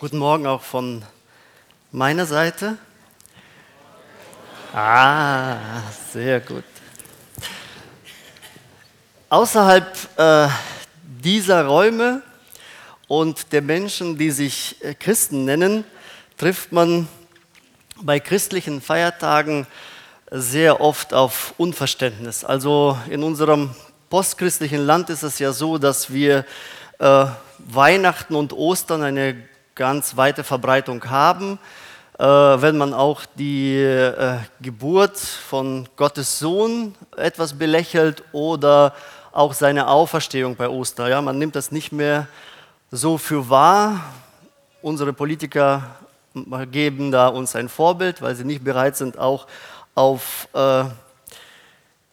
Guten Morgen auch von meiner Seite. Ah, sehr gut. Außerhalb äh, dieser Räume und der Menschen, die sich äh, Christen nennen, trifft man bei christlichen Feiertagen sehr oft auf Unverständnis. Also in unserem postchristlichen Land ist es ja so, dass wir äh, Weihnachten und Ostern eine ganz weite Verbreitung haben. Äh, wenn man auch die äh, Geburt von Gottes Sohn etwas belächelt oder auch seine Auferstehung bei Ostern. Ja, man nimmt das nicht mehr so für wahr. Unsere Politiker geben da uns ein Vorbild, weil sie nicht bereit sind, auch auf äh,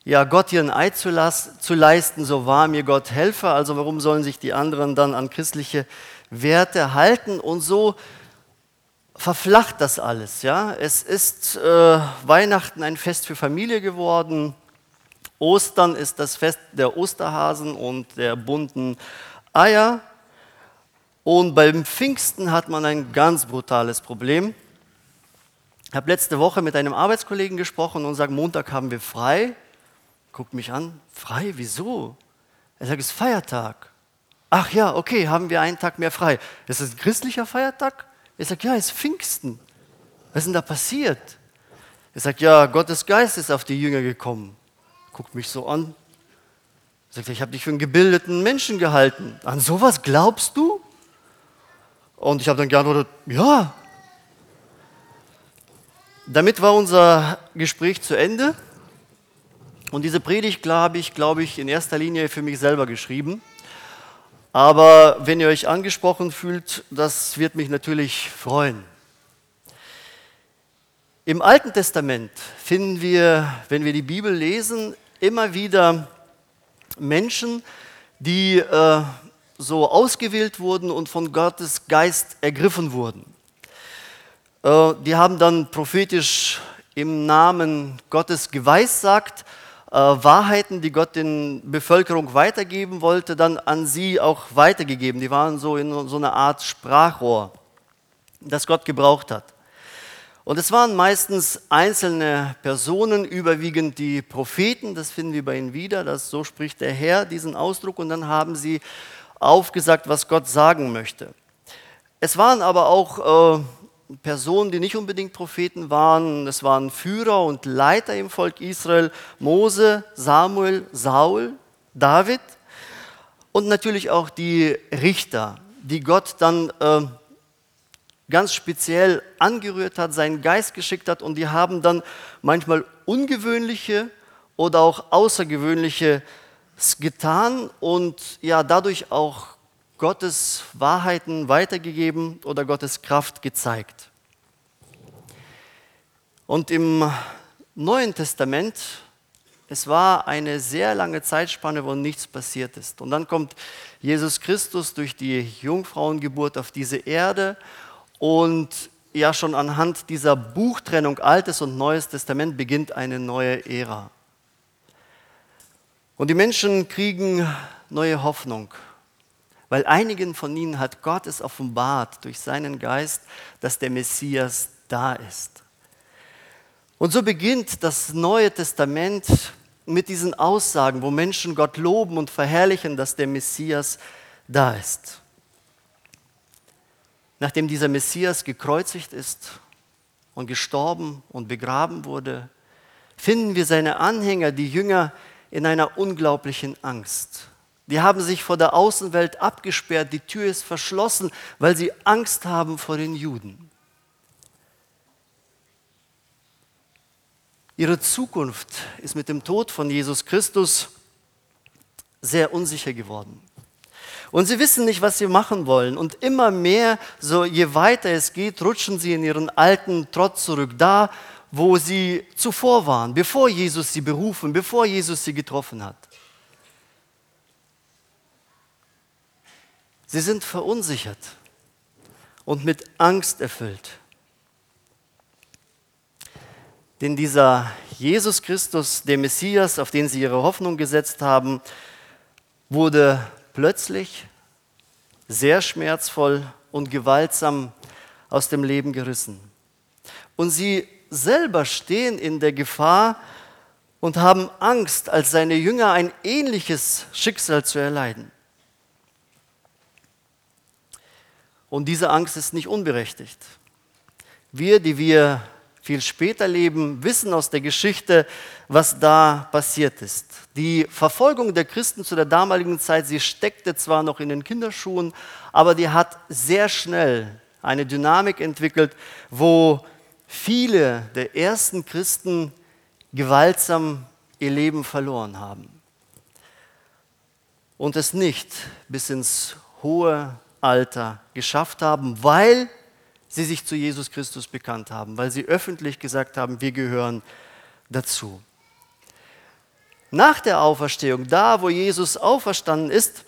ja, Gott ihren Eid zu, zu leisten, so wahr mir Gott helfe. Also warum sollen sich die anderen dann an christliche Werte halten und so verflacht das alles. Ja? Es ist äh, Weihnachten ein Fest für Familie geworden. Ostern ist das Fest der Osterhasen und der bunten Eier. Und beim Pfingsten hat man ein ganz brutales Problem. Ich habe letzte Woche mit einem Arbeitskollegen gesprochen und sagt, Montag haben wir frei. Guckt mich an, frei, wieso? Er sagt, es ist Feiertag. Ach ja, okay, haben wir einen Tag mehr frei. Ist das ein christlicher Feiertag? Er sagt, ja, es ist Pfingsten. Was ist denn da passiert? Er sagt, ja, Gottes Geist ist auf die Jünger gekommen. Guckt mich so an. Sagt, ich habe dich für einen gebildeten Menschen gehalten. An sowas glaubst du? Und ich habe dann geantwortet, ja. Damit war unser Gespräch zu Ende. Und diese Predigt, glaube ich, glaube ich, in erster Linie für mich selber geschrieben. Aber wenn ihr euch angesprochen fühlt, das wird mich natürlich freuen. Im Alten Testament finden wir, wenn wir die Bibel lesen, immer wieder Menschen, die äh, so ausgewählt wurden und von Gottes Geist ergriffen wurden. Äh, die haben dann prophetisch im Namen Gottes geweissagt Wahrheiten, die Gott den Bevölkerung weitergeben wollte, dann an sie auch weitergegeben. Die waren so in so einer Art Sprachrohr, das Gott gebraucht hat. Und es waren meistens einzelne Personen, überwiegend die Propheten, das finden wir bei ihnen wieder, dass so spricht der Herr diesen Ausdruck und dann haben sie aufgesagt, was Gott sagen möchte. Es waren aber auch äh, Personen, die nicht unbedingt Propheten waren. Es waren Führer und Leiter im Volk Israel, Mose, Samuel, Saul, David und natürlich auch die Richter, die Gott dann äh, ganz speziell angerührt hat, seinen Geist geschickt hat und die haben dann manchmal ungewöhnliche oder auch außergewöhnliche getan und ja dadurch auch Gottes Wahrheiten weitergegeben oder Gottes Kraft gezeigt. Und im Neuen Testament, es war eine sehr lange Zeitspanne, wo nichts passiert ist. Und dann kommt Jesus Christus durch die Jungfrauengeburt auf diese Erde und ja schon anhand dieser Buchtrennung Altes und Neues Testament beginnt eine neue Ära. Und die Menschen kriegen neue Hoffnung weil einigen von ihnen hat Gott es offenbart durch seinen Geist, dass der Messias da ist. Und so beginnt das Neue Testament mit diesen Aussagen, wo Menschen Gott loben und verherrlichen, dass der Messias da ist. Nachdem dieser Messias gekreuzigt ist und gestorben und begraben wurde, finden wir seine Anhänger, die Jünger, in einer unglaublichen Angst. Die haben sich vor der Außenwelt abgesperrt, die Tür ist verschlossen, weil sie Angst haben vor den Juden. Ihre Zukunft ist mit dem Tod von Jesus Christus sehr unsicher geworden. Und sie wissen nicht, was sie machen wollen. Und immer mehr, so je weiter es geht, rutschen sie in ihren alten Trott zurück, da, wo sie zuvor waren, bevor Jesus sie berufen, bevor Jesus sie getroffen hat. Sie sind verunsichert und mit Angst erfüllt. Denn dieser Jesus Christus, der Messias, auf den sie ihre Hoffnung gesetzt haben, wurde plötzlich sehr schmerzvoll und gewaltsam aus dem Leben gerissen. Und sie selber stehen in der Gefahr und haben Angst, als seine Jünger ein ähnliches Schicksal zu erleiden. Und diese Angst ist nicht unberechtigt. Wir, die wir viel später leben, wissen aus der Geschichte, was da passiert ist. Die Verfolgung der Christen zu der damaligen Zeit, sie steckte zwar noch in den Kinderschuhen, aber die hat sehr schnell eine Dynamik entwickelt, wo viele der ersten Christen gewaltsam ihr Leben verloren haben und es nicht bis ins hohe Alter geschafft haben, weil sie sich zu Jesus Christus bekannt haben, weil sie öffentlich gesagt haben, wir gehören dazu. Nach der Auferstehung, da wo Jesus auferstanden ist,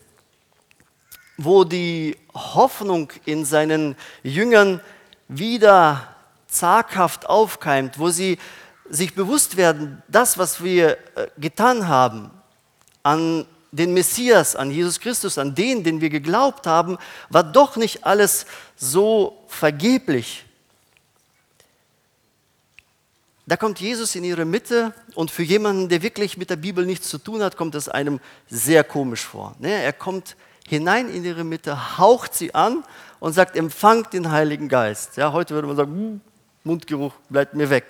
wo die Hoffnung in seinen Jüngern wieder zaghaft aufkeimt, wo sie sich bewusst werden, das, was wir äh, getan haben an den Messias, an Jesus Christus, an den, den wir geglaubt haben, war doch nicht alles so vergeblich. Da kommt Jesus in ihre Mitte und für jemanden, der wirklich mit der Bibel nichts zu tun hat, kommt es einem sehr komisch vor. Ne? Er kommt hinein in ihre Mitte, haucht sie an und sagt, empfangt den Heiligen Geist. Ja, heute würde man sagen, hm, Mundgeruch bleibt mir weg.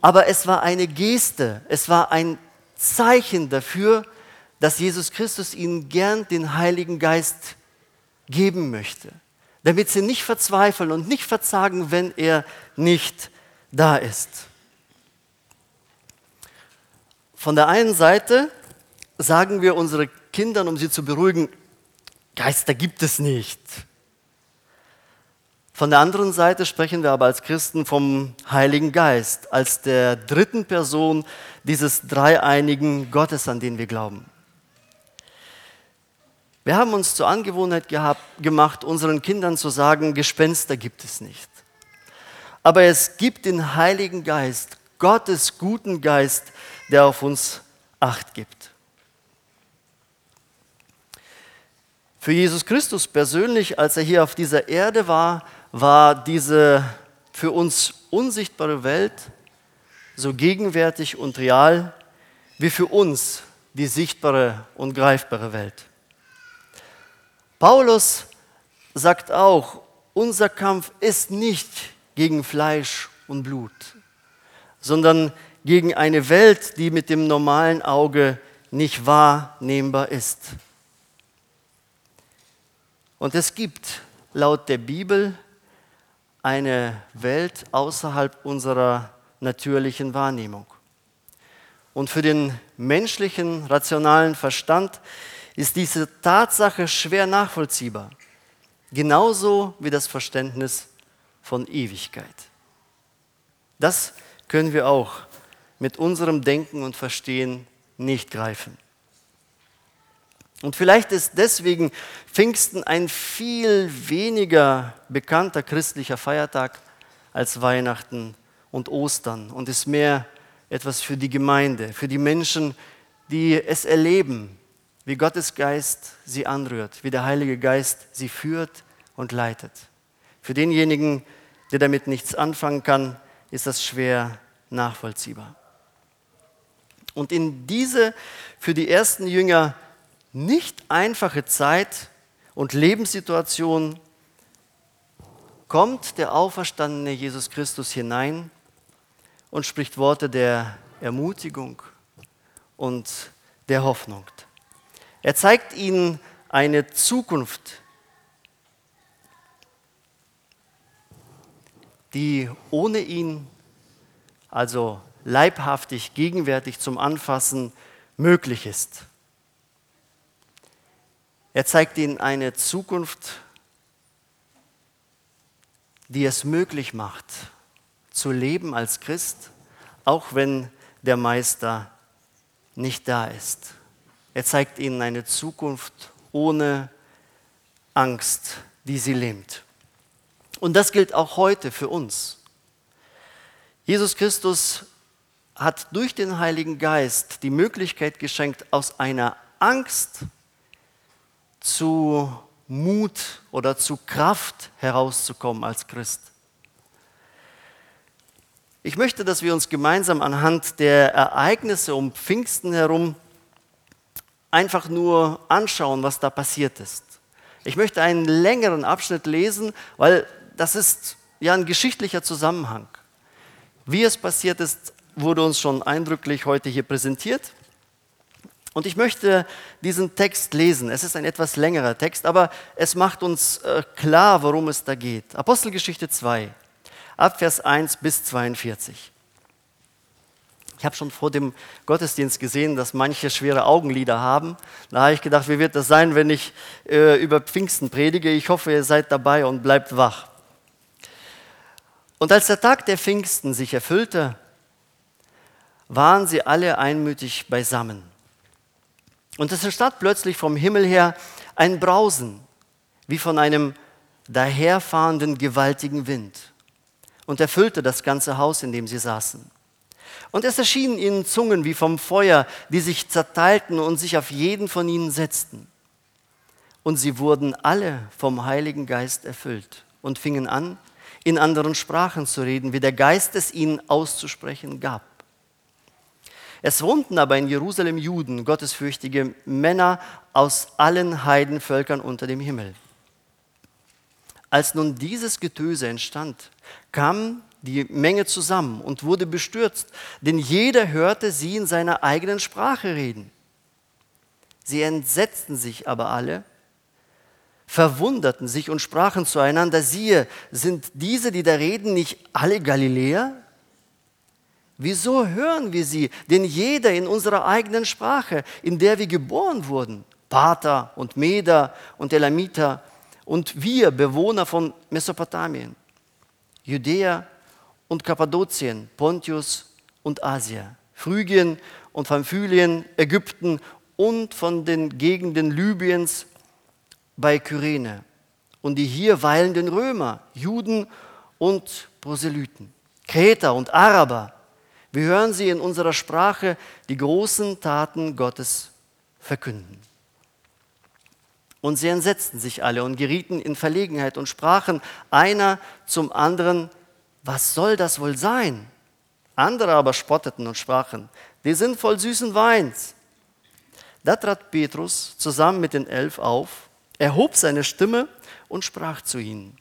Aber es war eine Geste, es war ein Zeichen dafür, dass Jesus Christus ihnen gern den Heiligen Geist geben möchte, damit sie nicht verzweifeln und nicht verzagen, wenn er nicht da ist. Von der einen Seite sagen wir unseren Kindern, um sie zu beruhigen, Geister gibt es nicht. Von der anderen Seite sprechen wir aber als Christen vom Heiligen Geist, als der dritten Person dieses dreieinigen Gottes, an den wir glauben. Wir haben uns zur Angewohnheit gehabt, gemacht, unseren Kindern zu sagen, Gespenster gibt es nicht. Aber es gibt den Heiligen Geist, Gottes guten Geist, der auf uns acht gibt. Für Jesus Christus persönlich, als er hier auf dieser Erde war, war diese für uns unsichtbare Welt so gegenwärtig und real wie für uns die sichtbare und greifbare Welt. Paulus sagt auch, unser Kampf ist nicht gegen Fleisch und Blut, sondern gegen eine Welt, die mit dem normalen Auge nicht wahrnehmbar ist. Und es gibt laut der Bibel eine Welt außerhalb unserer natürlichen Wahrnehmung. Und für den menschlichen, rationalen Verstand ist diese Tatsache schwer nachvollziehbar. Genauso wie das Verständnis von Ewigkeit. Das können wir auch mit unserem Denken und Verstehen nicht greifen. Und vielleicht ist deswegen Pfingsten ein viel weniger bekannter christlicher Feiertag als Weihnachten und Ostern und ist mehr etwas für die Gemeinde, für die Menschen, die es erleben, wie Gottes Geist sie anrührt, wie der Heilige Geist sie führt und leitet. Für denjenigen, der damit nichts anfangen kann, ist das schwer nachvollziehbar. Und in diese für die ersten Jünger nicht einfache Zeit und Lebenssituation kommt der auferstandene Jesus Christus hinein und spricht Worte der Ermutigung und der Hoffnung. Er zeigt ihnen eine Zukunft, die ohne ihn, also leibhaftig, gegenwärtig zum Anfassen, möglich ist. Er zeigt ihnen eine Zukunft, die es möglich macht, zu leben als Christ, auch wenn der Meister nicht da ist. Er zeigt ihnen eine Zukunft ohne Angst, die sie lähmt. Und das gilt auch heute für uns. Jesus Christus hat durch den Heiligen Geist die Möglichkeit geschenkt, aus einer Angst zu Mut oder zu Kraft herauszukommen als Christ. Ich möchte, dass wir uns gemeinsam anhand der Ereignisse um Pfingsten herum einfach nur anschauen, was da passiert ist. Ich möchte einen längeren Abschnitt lesen, weil das ist ja ein geschichtlicher Zusammenhang. Wie es passiert ist, wurde uns schon eindrücklich heute hier präsentiert. Und ich möchte diesen Text lesen. Es ist ein etwas längerer Text, aber es macht uns äh, klar, worum es da geht. Apostelgeschichte 2, ab Vers 1 bis 42. Ich habe schon vor dem Gottesdienst gesehen, dass manche schwere Augenlider haben. Da habe ich gedacht, wie wird das sein, wenn ich äh, über Pfingsten predige? Ich hoffe, ihr seid dabei und bleibt wach. Und als der Tag der Pfingsten sich erfüllte, waren sie alle einmütig beisammen. Und es entstand plötzlich vom Himmel her ein Brausen, wie von einem daherfahrenden gewaltigen Wind, und erfüllte das ganze Haus, in dem sie saßen. Und es erschienen ihnen Zungen wie vom Feuer, die sich zerteilten und sich auf jeden von ihnen setzten. Und sie wurden alle vom Heiligen Geist erfüllt und fingen an, in anderen Sprachen zu reden, wie der Geist es ihnen auszusprechen gab. Es wohnten aber in Jerusalem Juden, gottesfürchtige Männer aus allen Heidenvölkern unter dem Himmel. Als nun dieses Getöse entstand, kam die Menge zusammen und wurde bestürzt, denn jeder hörte sie in seiner eigenen Sprache reden. Sie entsetzten sich aber alle, verwunderten sich und sprachen zueinander, siehe, sind diese, die da reden, nicht alle Galiläer? Wieso hören wir sie? Denn jeder in unserer eigenen Sprache, in der wir geboren wurden, Pater und Meder und Elamiter und wir, Bewohner von Mesopotamien, Judäa und Kappadokien, Pontius und Asia, Phrygien und Pamphylien, Ägypten und von den Gegenden Libyens bei Kyrene und die hier weilenden Römer, Juden und Proselyten, Kreter und Araber, wir hören sie in unserer Sprache die großen Taten Gottes verkünden. Und sie entsetzten sich alle und gerieten in Verlegenheit und sprachen einer zum anderen, was soll das wohl sein? Andere aber spotteten und sprachen, die sind voll süßen Weins. Da trat Petrus zusammen mit den Elf auf, erhob seine Stimme und sprach zu ihnen,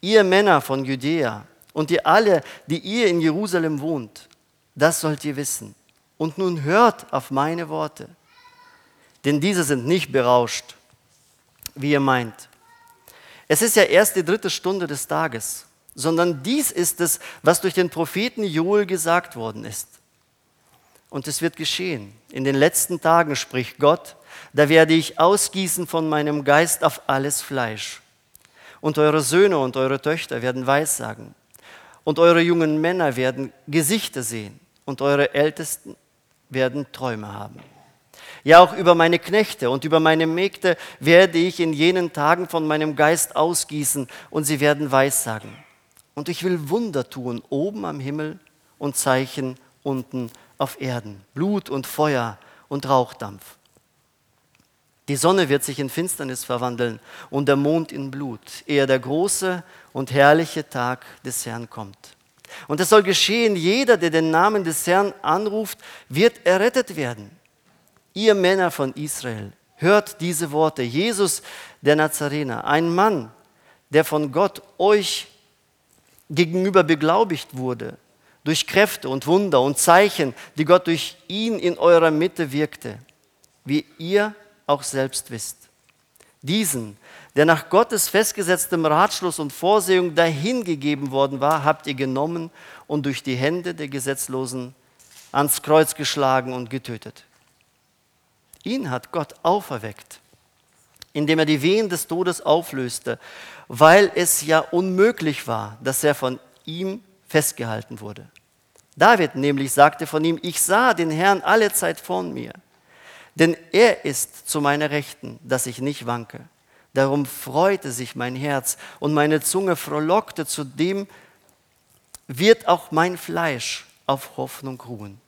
ihr Männer von Judäa und ihr alle, die ihr in Jerusalem wohnt, das sollt ihr wissen. Und nun hört auf meine Worte. Denn diese sind nicht berauscht, wie ihr meint. Es ist ja erst die dritte Stunde des Tages, sondern dies ist es, was durch den Propheten Joel gesagt worden ist. Und es wird geschehen. In den letzten Tagen spricht Gott, da werde ich ausgießen von meinem Geist auf alles Fleisch. Und eure Söhne und eure Töchter werden Weissagen. Und eure jungen Männer werden Gesichter sehen und eure Ältesten werden Träume haben. Ja, auch über meine Knechte und über meine Mägde werde ich in jenen Tagen von meinem Geist ausgießen und sie werden Weissagen. Und ich will Wunder tun oben am Himmel und Zeichen unten auf Erden, Blut und Feuer und Rauchdampf. Die Sonne wird sich in Finsternis verwandeln und der Mond in Blut, ehe der große und herrliche Tag des Herrn kommt. Und es soll geschehen, jeder, der den Namen des Herrn anruft, wird errettet werden. Ihr Männer von Israel, hört diese Worte. Jesus, der Nazarener, ein Mann, der von Gott euch gegenüber beglaubigt wurde, durch Kräfte und Wunder und Zeichen, die Gott durch ihn in eurer Mitte wirkte, wie ihr auch selbst wisst. Diesen, der nach Gottes festgesetztem Ratschluss und Vorsehung dahingegeben worden war, habt ihr genommen und durch die Hände der Gesetzlosen ans Kreuz geschlagen und getötet. Ihn hat Gott auferweckt, indem er die Wehen des Todes auflöste, weil es ja unmöglich war, dass er von ihm festgehalten wurde. David nämlich sagte von ihm, ich sah den Herrn alle Zeit von mir, denn er ist zu meiner Rechten, dass ich nicht wanke. Darum freute sich mein Herz und meine Zunge frohlockte, zudem wird auch mein Fleisch auf Hoffnung ruhen.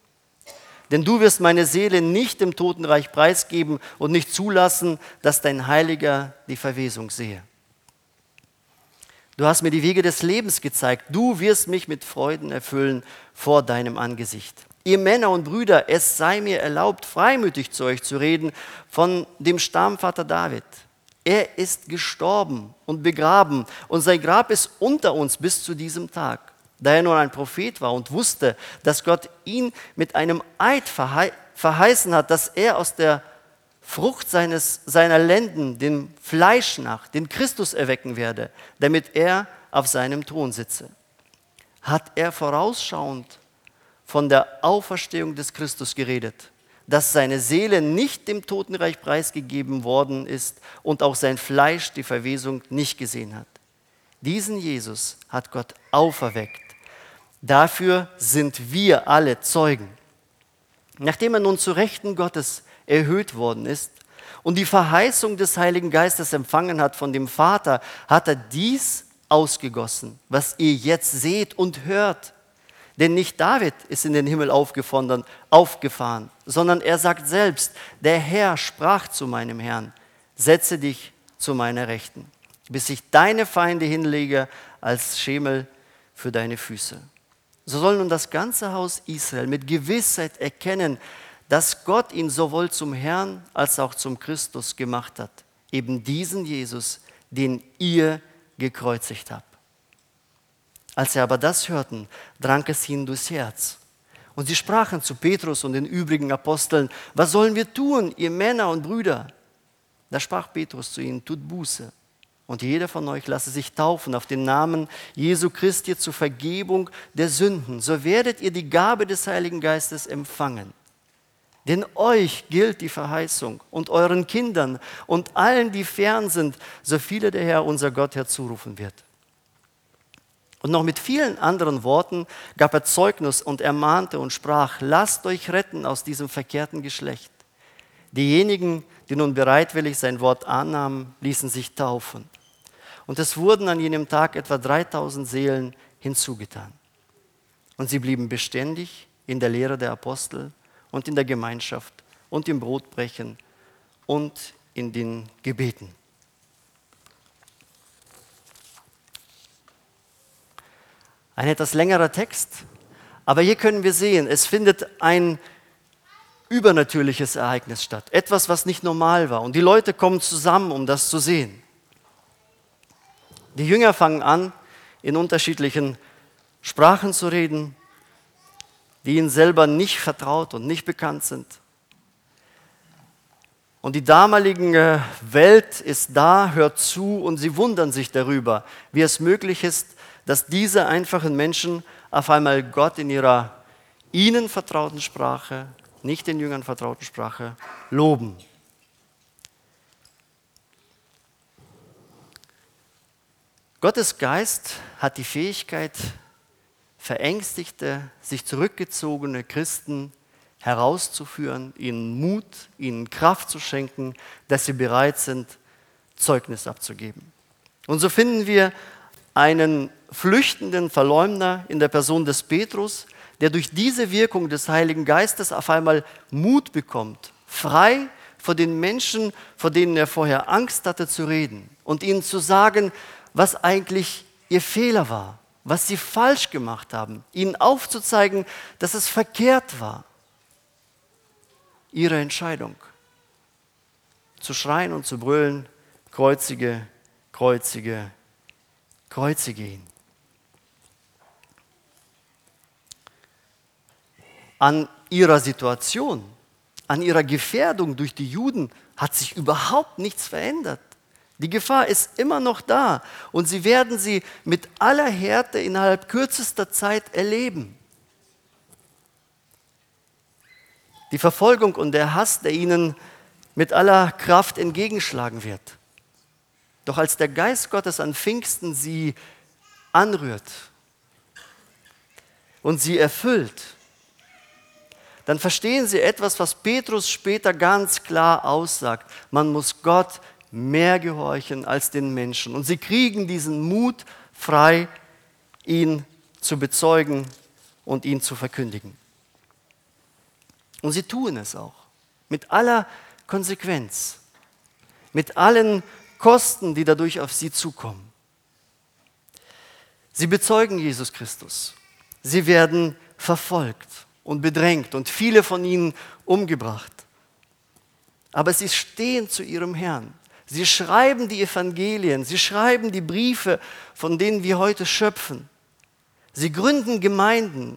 Denn du wirst meine Seele nicht im Totenreich preisgeben und nicht zulassen, dass dein Heiliger die Verwesung sehe. Du hast mir die Wege des Lebens gezeigt. Du wirst mich mit Freuden erfüllen vor deinem Angesicht. Ihr Männer und Brüder, es sei mir erlaubt, freimütig zu euch zu reden von dem Stammvater David. Er ist gestorben und begraben und sein Grab ist unter uns bis zu diesem Tag. Da er nun ein Prophet war und wusste, dass Gott ihn mit einem Eid verheißen hat, dass er aus der Frucht seines, seiner Lenden, dem Fleisch nach, den Christus erwecken werde, damit er auf seinem Thron sitze. Hat er vorausschauend von der Auferstehung des Christus geredet, dass seine Seele nicht dem Totenreich preisgegeben worden ist und auch sein Fleisch die Verwesung nicht gesehen hat. Diesen Jesus hat Gott auferweckt. Dafür sind wir alle Zeugen. Nachdem er nun zu Rechten Gottes erhöht worden ist und die Verheißung des Heiligen Geistes empfangen hat von dem Vater, hat er dies ausgegossen, was ihr jetzt seht und hört. Denn nicht David ist in den Himmel aufgefahren, sondern er sagt selbst, der Herr sprach zu meinem Herrn, setze dich zu meiner Rechten, bis ich deine Feinde hinlege als Schemel für deine Füße. So soll nun das ganze Haus Israel mit Gewissheit erkennen, dass Gott ihn sowohl zum Herrn als auch zum Christus gemacht hat, eben diesen Jesus, den ihr gekreuzigt habt. Als sie aber das hörten, drang es ihnen durchs Herz. Und sie sprachen zu Petrus und den übrigen Aposteln, was sollen wir tun, ihr Männer und Brüder? Da sprach Petrus zu ihnen, tut Buße. Und jeder von euch lasse sich taufen auf den Namen Jesu Christi zur Vergebung der Sünden. So werdet ihr die Gabe des Heiligen Geistes empfangen. Denn euch gilt die Verheißung und euren Kindern und allen, die fern sind, so viele der Herr, unser Gott, herzurufen wird. Und noch mit vielen anderen Worten gab er Zeugnis und ermahnte und sprach, lasst euch retten aus diesem verkehrten Geschlecht. Diejenigen, die nun bereitwillig sein Wort annahmen, ließen sich taufen. Und es wurden an jenem Tag etwa 3000 Seelen hinzugetan. Und sie blieben beständig in der Lehre der Apostel und in der Gemeinschaft und im Brotbrechen und in den Gebeten. Ein etwas längerer Text, aber hier können wir sehen, es findet ein übernatürliches Ereignis statt. Etwas, was nicht normal war. Und die Leute kommen zusammen, um das zu sehen. Die Jünger fangen an, in unterschiedlichen Sprachen zu reden, die ihnen selber nicht vertraut und nicht bekannt sind. Und die damalige Welt ist da, hört zu und sie wundern sich darüber, wie es möglich ist, dass diese einfachen Menschen auf einmal Gott in ihrer ihnen vertrauten Sprache, nicht den Jüngern vertrauten Sprache, loben. Gottes Geist hat die Fähigkeit, verängstigte, sich zurückgezogene Christen herauszuführen, ihnen Mut, ihnen Kraft zu schenken, dass sie bereit sind, Zeugnis abzugeben. Und so finden wir einen flüchtenden Verleumder in der Person des Petrus, der durch diese Wirkung des Heiligen Geistes auf einmal Mut bekommt, frei vor den Menschen, vor denen er vorher Angst hatte zu reden und ihnen zu sagen, was eigentlich ihr Fehler war, was sie falsch gemacht haben, ihnen aufzuzeigen, dass es verkehrt war. Ihre Entscheidung. Zu schreien und zu brüllen, kreuzige, kreuzige, kreuzige ihn. An ihrer Situation, an ihrer Gefährdung durch die Juden hat sich überhaupt nichts verändert. Die Gefahr ist immer noch da und sie werden sie mit aller Härte innerhalb kürzester Zeit erleben. Die Verfolgung und der Hass, der ihnen mit aller Kraft entgegenschlagen wird. Doch als der Geist Gottes an Pfingsten sie anrührt und sie erfüllt, dann verstehen sie etwas, was Petrus später ganz klar aussagt. Man muss Gott mehr gehorchen als den Menschen. Und sie kriegen diesen Mut frei, ihn zu bezeugen und ihn zu verkündigen. Und sie tun es auch. Mit aller Konsequenz. Mit allen Kosten, die dadurch auf sie zukommen. Sie bezeugen Jesus Christus. Sie werden verfolgt und bedrängt und viele von ihnen umgebracht. Aber sie stehen zu ihrem Herrn. Sie schreiben die Evangelien, sie schreiben die Briefe, von denen wir heute schöpfen. Sie gründen Gemeinden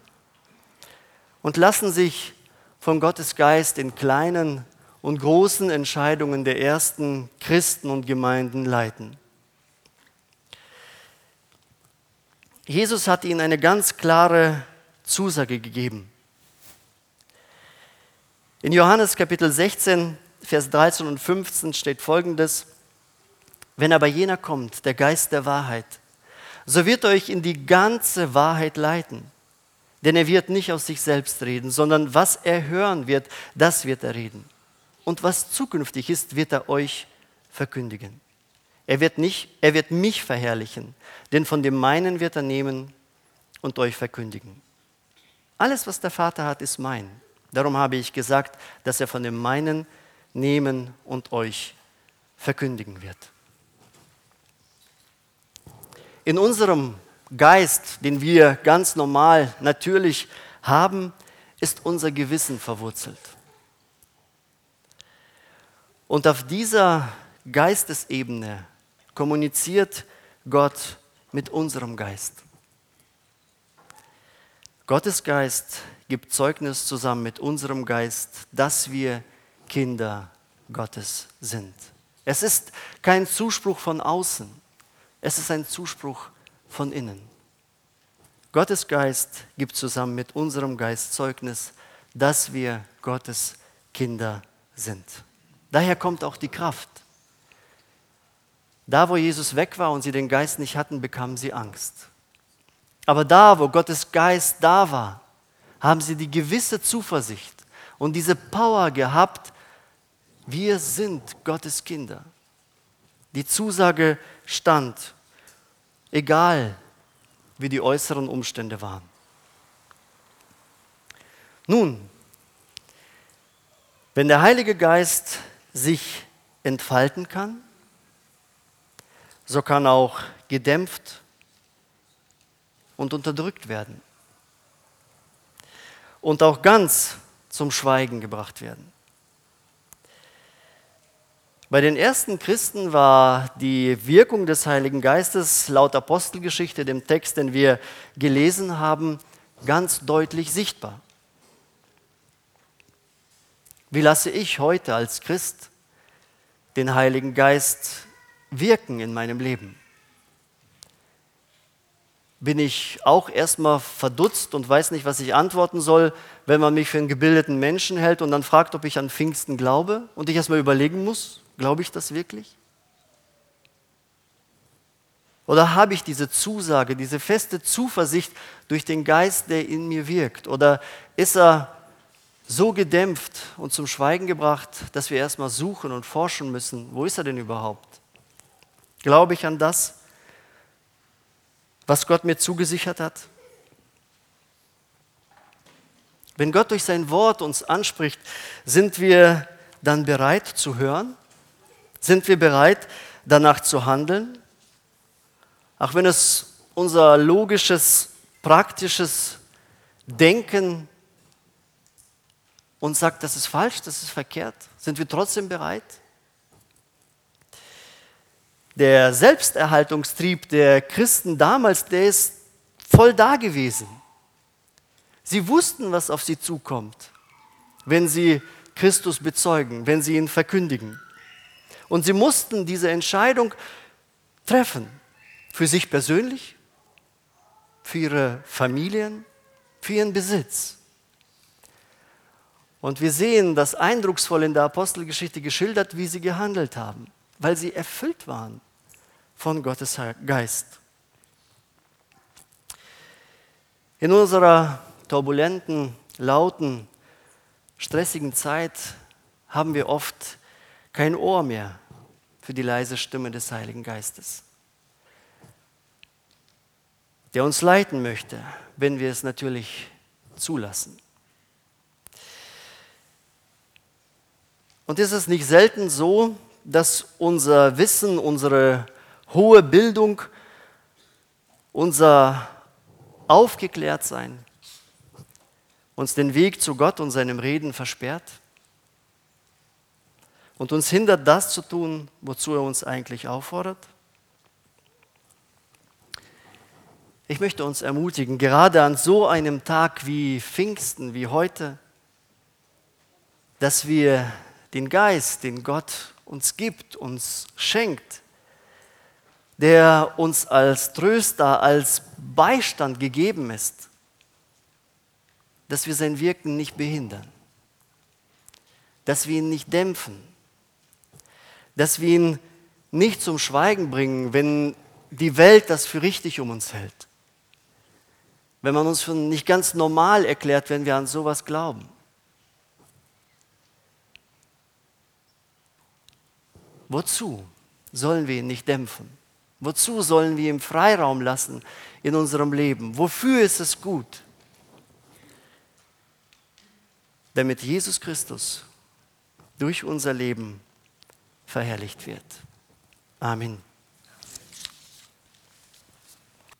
und lassen sich von Gottes Geist in kleinen und großen Entscheidungen der ersten Christen und Gemeinden leiten. Jesus hat ihnen eine ganz klare Zusage gegeben. In Johannes Kapitel 16, Vers 13 und 15 steht folgendes, wenn aber jener kommt, der Geist der Wahrheit, so wird euch in die ganze Wahrheit leiten. Denn er wird nicht aus sich selbst reden, sondern was er hören wird, das wird er reden. Und was zukünftig ist, wird er euch verkündigen. Er wird, nicht, er wird mich verherrlichen, denn von dem meinen wird er nehmen und euch verkündigen. Alles, was der Vater hat, ist mein. Darum habe ich gesagt, dass er von dem meinen nehmen und euch verkündigen wird. In unserem Geist, den wir ganz normal, natürlich haben, ist unser Gewissen verwurzelt. Und auf dieser Geistesebene kommuniziert Gott mit unserem Geist. Gottes Geist gibt Zeugnis zusammen mit unserem Geist, dass wir Kinder Gottes sind. Es ist kein Zuspruch von außen, es ist ein Zuspruch von innen. Gottes Geist gibt zusammen mit unserem Geist Zeugnis, dass wir Gottes Kinder sind. Daher kommt auch die Kraft. Da, wo Jesus weg war und sie den Geist nicht hatten, bekamen sie Angst. Aber da, wo Gottes Geist da war, haben sie die gewisse Zuversicht und diese Power gehabt, wir sind Gottes Kinder. Die Zusage stand, egal wie die äußeren Umstände waren. Nun, wenn der Heilige Geist sich entfalten kann, so kann auch gedämpft und unterdrückt werden und auch ganz zum Schweigen gebracht werden. Bei den ersten Christen war die Wirkung des Heiligen Geistes laut Apostelgeschichte, dem Text, den wir gelesen haben, ganz deutlich sichtbar. Wie lasse ich heute als Christ den Heiligen Geist wirken in meinem Leben? Bin ich auch erstmal verdutzt und weiß nicht, was ich antworten soll, wenn man mich für einen gebildeten Menschen hält und dann fragt, ob ich an Pfingsten glaube und ich erstmal überlegen muss, Glaube ich das wirklich? Oder habe ich diese Zusage, diese feste Zuversicht durch den Geist, der in mir wirkt? Oder ist er so gedämpft und zum Schweigen gebracht, dass wir erstmal suchen und forschen müssen, wo ist er denn überhaupt? Glaube ich an das, was Gott mir zugesichert hat? Wenn Gott durch sein Wort uns anspricht, sind wir dann bereit zu hören? Sind wir bereit, danach zu handeln? Auch wenn es unser logisches, praktisches Denken uns sagt, das ist falsch, das ist verkehrt, sind wir trotzdem bereit? Der Selbsterhaltungstrieb der Christen damals, der ist voll da gewesen. Sie wussten, was auf sie zukommt, wenn sie Christus bezeugen, wenn sie ihn verkündigen. Und sie mussten diese Entscheidung treffen. Für sich persönlich, für ihre Familien, für ihren Besitz. Und wir sehen das eindrucksvoll in der Apostelgeschichte geschildert, wie sie gehandelt haben, weil sie erfüllt waren von Gottes Geist. In unserer turbulenten, lauten, stressigen Zeit haben wir oft kein Ohr mehr für die leise Stimme des Heiligen Geistes, der uns leiten möchte, wenn wir es natürlich zulassen. Und ist es nicht selten so, dass unser Wissen, unsere hohe Bildung, unser Aufgeklärtsein uns den Weg zu Gott und seinem Reden versperrt und uns hindert, das zu tun, wozu er uns eigentlich auffordert? Ich möchte uns ermutigen, gerade an so einem Tag wie Pfingsten, wie heute, dass wir den Geist, den Gott uns gibt, uns schenkt, der uns als Tröster, als Beistand gegeben ist, dass wir sein Wirken nicht behindern, dass wir ihn nicht dämpfen, dass wir ihn nicht zum Schweigen bringen, wenn die Welt das für richtig um uns hält, wenn man uns für nicht ganz normal erklärt, wenn wir an sowas glauben. Wozu sollen wir ihn nicht dämpfen? Wozu sollen wir ihm Freiraum lassen in unserem Leben? Wofür ist es gut? damit Jesus Christus durch unser Leben verherrlicht wird. Amen.